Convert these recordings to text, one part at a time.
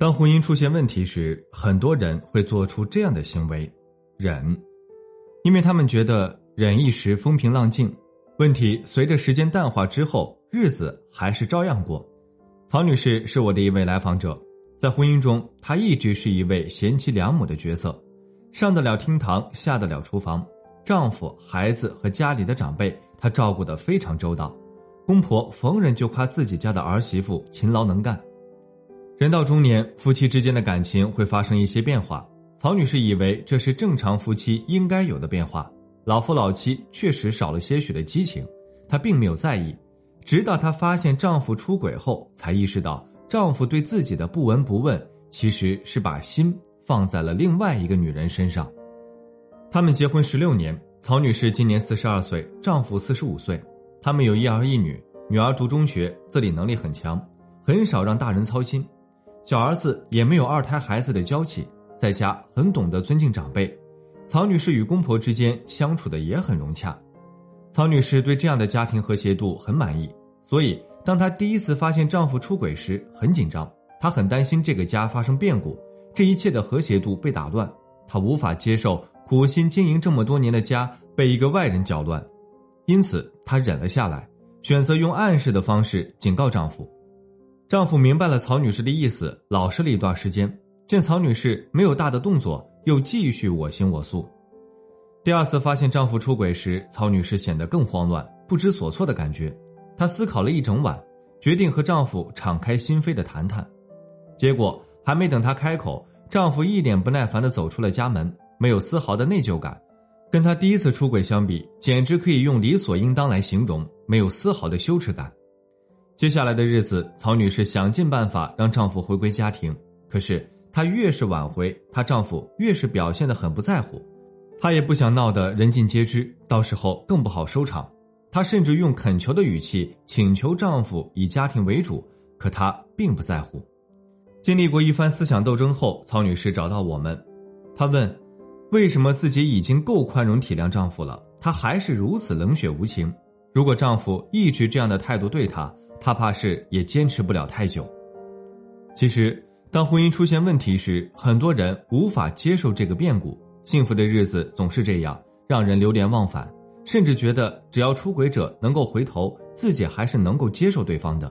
当婚姻出现问题时，很多人会做出这样的行为：忍，因为他们觉得忍一时风平浪静，问题随着时间淡化之后，日子还是照样过。曹女士是我的一位来访者，在婚姻中，她一直是一位贤妻良母的角色，上得了厅堂，下得了厨房，丈夫、孩子和家里的长辈，她照顾得非常周到。公婆逢人就夸自己家的儿媳妇勤劳能干。人到中年，夫妻之间的感情会发生一些变化。曹女士以为这是正常夫妻应该有的变化，老夫老妻确实少了些许的激情，她并没有在意。直到她发现丈夫出轨后，才意识到丈夫对自己的不闻不问，其实是把心放在了另外一个女人身上。他们结婚十六年，曹女士今年四十二岁，丈夫四十五岁，他们有一儿一女，女儿读中学，自理能力很强，很少让大人操心。小儿子也没有二胎孩子的娇气，在家很懂得尊敬长辈。曹女士与公婆之间相处的也很融洽，曹女士对这样的家庭和谐度很满意。所以，当她第一次发现丈夫出轨时，很紧张，她很担心这个家发生变故，这一切的和谐度被打乱。她无法接受苦心经营这么多年的家被一个外人搅乱，因此她忍了下来，选择用暗示的方式警告丈夫。丈夫明白了曹女士的意思，老实了一段时间。见曹女士没有大的动作，又继续我行我素。第二次发现丈夫出轨时，曹女士显得更慌乱、不知所措的感觉。她思考了一整晚，决定和丈夫敞开心扉的谈谈。结果还没等她开口，丈夫一脸不耐烦的走出了家门，没有丝毫的内疚感。跟她第一次出轨相比，简直可以用理所应当来形容，没有丝毫的羞耻感。接下来的日子，曹女士想尽办法让丈夫回归家庭，可是她越是挽回，她丈夫越是表现得很不在乎。她也不想闹得人尽皆知，到时候更不好收场。她甚至用恳求的语气请求丈夫以家庭为主，可他并不在乎。经历过一番思想斗争后，曹女士找到我们，她问：为什么自己已经够宽容体谅丈夫了，她还是如此冷血无情？如果丈夫一直这样的态度对她，他怕是也坚持不了太久。其实，当婚姻出现问题时，很多人无法接受这个变故。幸福的日子总是这样，让人流连忘返，甚至觉得只要出轨者能够回头，自己还是能够接受对方的。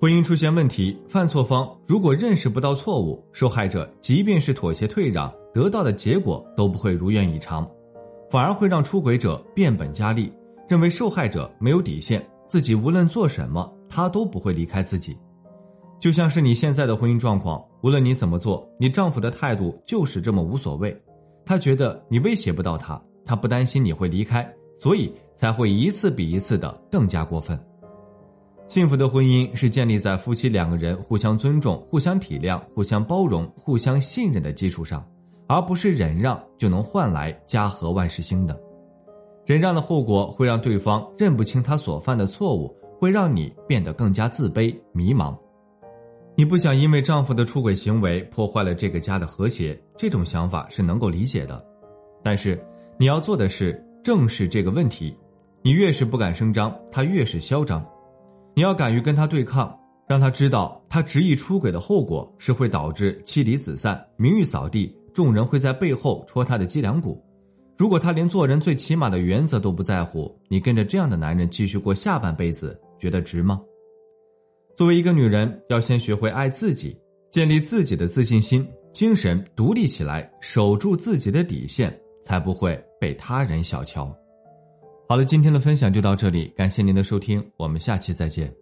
婚姻出现问题，犯错方如果认识不到错误，受害者即便是妥协退让，得到的结果都不会如愿以偿，反而会让出轨者变本加厉，认为受害者没有底线。自己无论做什么，他都不会离开自己，就像是你现在的婚姻状况，无论你怎么做，你丈夫的态度就是这么无所谓。他觉得你威胁不到他，他不担心你会离开，所以才会一次比一次的更加过分。幸福的婚姻是建立在夫妻两个人互相尊重、互相体谅、互相包容、互相信任的基础上，而不是忍让就能换来家和万事兴的。忍让的后果会让对方认不清他所犯的错误，会让你变得更加自卑、迷茫。你不想因为丈夫的出轨行为破坏了这个家的和谐，这种想法是能够理解的。但是你要做的是正视这个问题。你越是不敢声张，他越是嚣张。你要敢于跟他对抗，让他知道他执意出轨的后果是会导致妻离子散、名誉扫地，众人会在背后戳他的脊梁骨。如果他连做人最起码的原则都不在乎，你跟着这样的男人继续过下半辈子，觉得值吗？作为一个女人，要先学会爱自己，建立自己的自信心，精神独立起来，守住自己的底线，才不会被他人小瞧。好了，今天的分享就到这里，感谢您的收听，我们下期再见。